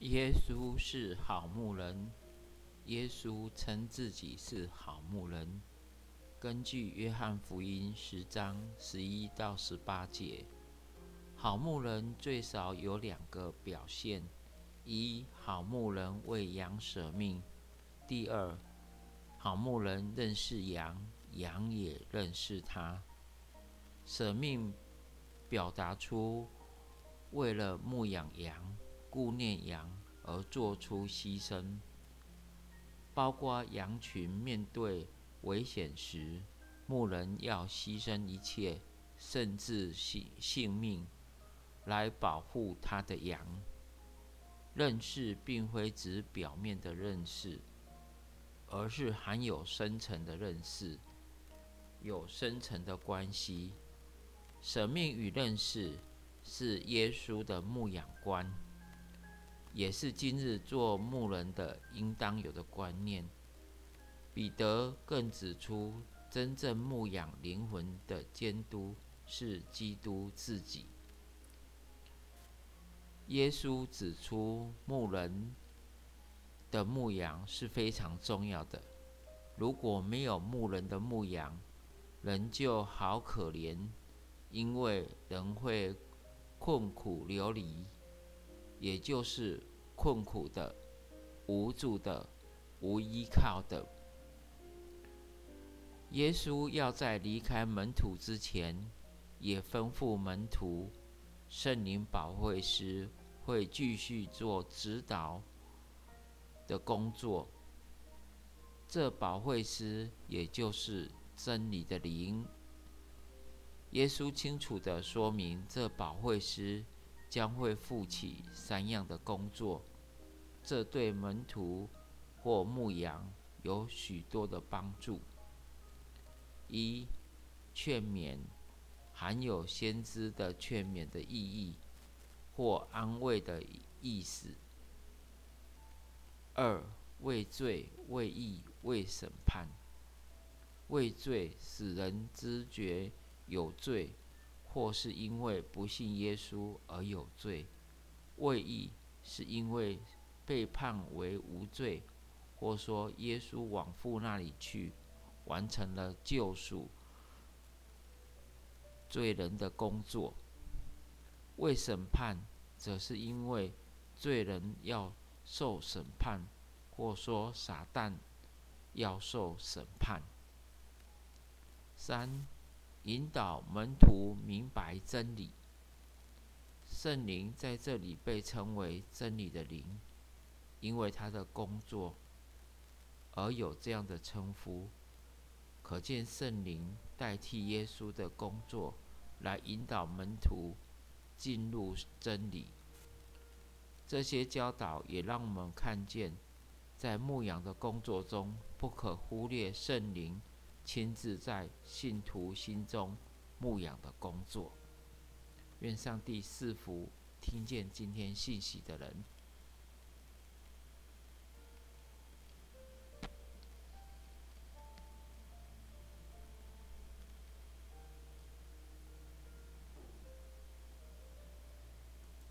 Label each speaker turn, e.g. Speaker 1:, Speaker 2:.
Speaker 1: 耶稣是好牧人。耶稣称自己是好牧人。根据约翰福音十章十一到十八节，好牧人最少有两个表现：一，好牧人为羊舍命；第二，好牧人认识羊，羊也认识他。舍命表达出为了牧养羊、顾念羊而做出牺牲。包括羊群面对危险时，牧人要牺牲一切，甚至性性命，来保护他的羊。认识并非指表面的认识，而是含有深层的认识，有深层的关系。舍命与认识是耶稣的牧养观。也是今日做牧人的应当有的观念。彼得更指出，真正牧养灵魂的监督是基督自己。耶稣指出，牧人的牧羊是非常重要的。如果没有牧人的牧羊，人就好可怜，因为人会困苦流离。也就是困苦的、无助的、无依靠的。耶稣要在离开门徒之前，也吩咐门徒，圣灵保会师会继续做指导的工作。这保会师也就是真理的灵。耶稣清楚的说明，这保会师。将会负起三样的工作，这对门徒或牧羊有许多的帮助：一、劝勉，含有先知的劝勉的意义或安慰的意思；二、畏罪、畏义、畏审判。畏罪使人知觉有罪。或是因为不信耶稣而有罪，为义是因为被判为无罪，或说耶稣往父那里去，完成了救赎罪人的工作。为审判，则是因为罪人要受审判，或说撒旦要受审判。三。引导门徒明白真理，圣灵在这里被称为真理的灵，因为他的工作而有这样的称呼。可见圣灵代替耶稣的工作来引导门徒进入真理。这些教导也让我们看见，在牧养的工作中不可忽略圣灵。亲自在信徒心中牧养的工作，愿上帝赐福听见今天信息的人。